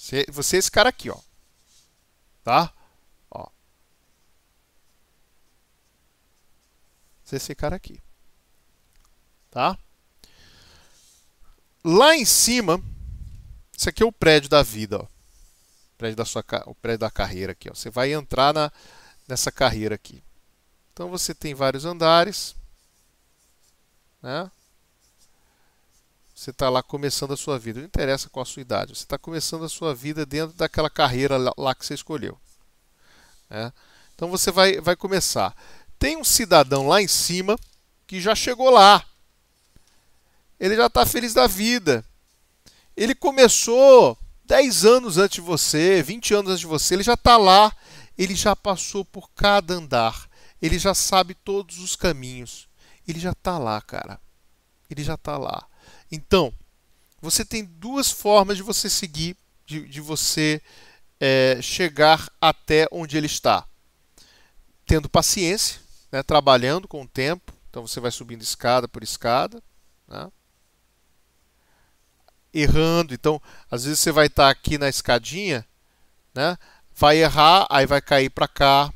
Você, você é esse cara aqui, ó. Tá? Ó. Você é esse cara aqui. Tá? Lá em cima, isso aqui é o prédio da vida, ó. O prédio da sua o prédio da carreira aqui, ó. Você vai entrar na, nessa carreira aqui. Então você tem vários andares, né? Você está lá começando a sua vida. Não interessa qual a sua idade. Você está começando a sua vida dentro daquela carreira lá que você escolheu. Né? Então você vai, vai começar. Tem um cidadão lá em cima que já chegou lá. Ele já está feliz da vida. Ele começou 10 anos antes de você, 20 anos antes de você. Ele já está lá. Ele já passou por cada andar. Ele já sabe todos os caminhos. Ele já está lá, cara. Ele já está lá. Então, você tem duas formas de você seguir, de, de você é, chegar até onde ele está. Tendo paciência, né, trabalhando com o tempo. Então você vai subindo escada por escada. Né? Errando. Então, às vezes você vai estar aqui na escadinha, né? vai errar, aí vai cair para cá,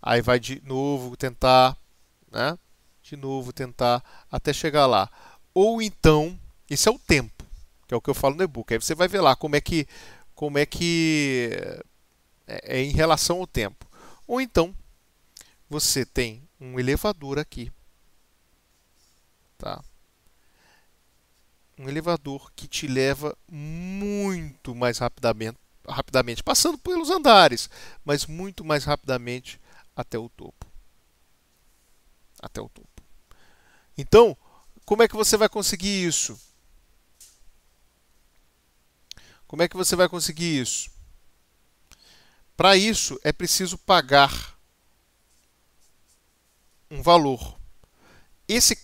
aí vai de novo tentar, né? De novo tentar até chegar lá ou então, esse é o tempo, que é o que eu falo no e-book. Aí você vai ver lá como é que como é que é, é em relação ao tempo. Ou então, você tem um elevador aqui. Tá? Um elevador que te leva muito mais rapidamente, rapidamente, passando pelos andares, mas muito mais rapidamente até o topo. Até o topo. Então, como é que você vai conseguir isso? Como é que você vai conseguir isso? Para isso é preciso pagar um valor. Esse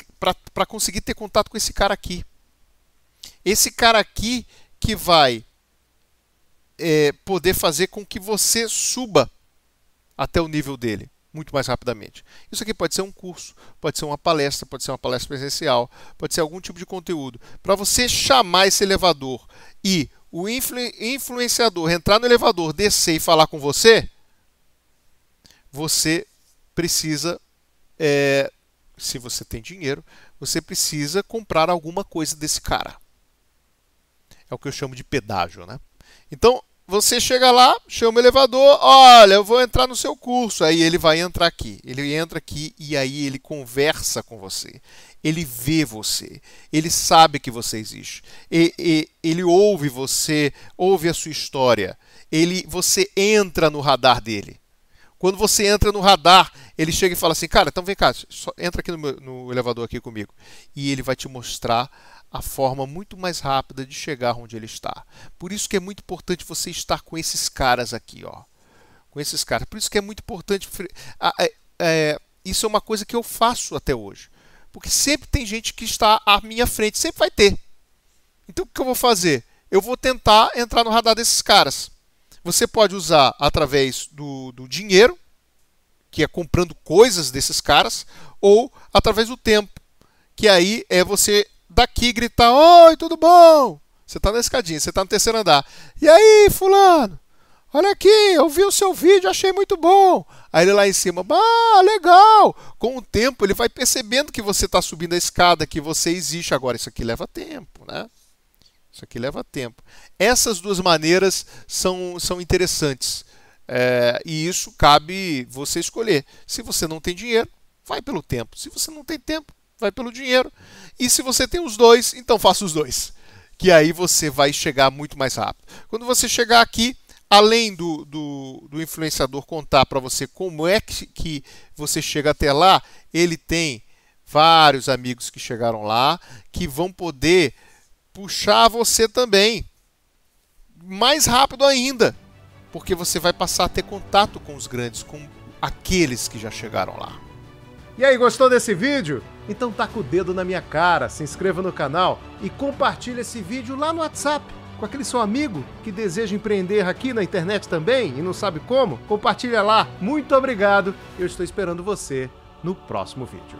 para conseguir ter contato com esse cara aqui. Esse cara aqui que vai é, poder fazer com que você suba até o nível dele muito mais rapidamente. Isso aqui pode ser um curso, pode ser uma palestra, pode ser uma palestra presencial, pode ser algum tipo de conteúdo. Para você chamar esse elevador e o influ influenciador entrar no elevador, descer e falar com você, você precisa, é, se você tem dinheiro, você precisa comprar alguma coisa desse cara. É o que eu chamo de pedágio, né? Então, você chega lá, chama o elevador, olha, eu vou entrar no seu curso. Aí ele vai entrar aqui. Ele entra aqui e aí ele conversa com você. Ele vê você. Ele sabe que você existe. E, e, ele ouve você, ouve a sua história. Ele, você entra no radar dele. Quando você entra no radar, ele chega e fala assim, cara, então vem cá, entra aqui no, meu, no elevador aqui comigo. E ele vai te mostrar a forma muito mais rápida de chegar onde ele está. Por isso que é muito importante você estar com esses caras aqui, ó. Com esses caras. Por isso que é muito importante. É, é, isso é uma coisa que eu faço até hoje. Porque sempre tem gente que está à minha frente, sempre vai ter. Então o que eu vou fazer? Eu vou tentar entrar no radar desses caras. Você pode usar através do, do dinheiro, que é comprando coisas desses caras, ou através do tempo, que aí é você daqui gritar: Oi, tudo bom? Você está na escadinha, você está no terceiro andar. E aí, Fulano? Olha aqui, eu vi o seu vídeo, achei muito bom. Aí ele lá em cima, ah, legal. Com o tempo, ele vai percebendo que você está subindo a escada, que você existe. Agora, isso aqui leva tempo, né? Isso aqui leva tempo. Essas duas maneiras são, são interessantes. É, e isso cabe você escolher. Se você não tem dinheiro, vai pelo tempo. Se você não tem tempo, vai pelo dinheiro. E se você tem os dois, então faça os dois. Que aí você vai chegar muito mais rápido. Quando você chegar aqui, além do, do, do influenciador contar para você como é que, que você chega até lá, ele tem vários amigos que chegaram lá que vão poder puxar você também mais rápido ainda, porque você vai passar a ter contato com os grandes, com aqueles que já chegaram lá. E aí, gostou desse vídeo? Então taca o dedo na minha cara, se inscreva no canal e compartilhe esse vídeo lá no WhatsApp com aquele seu amigo que deseja empreender aqui na internet também e não sabe como. Compartilha lá. Muito obrigado. Eu estou esperando você no próximo vídeo.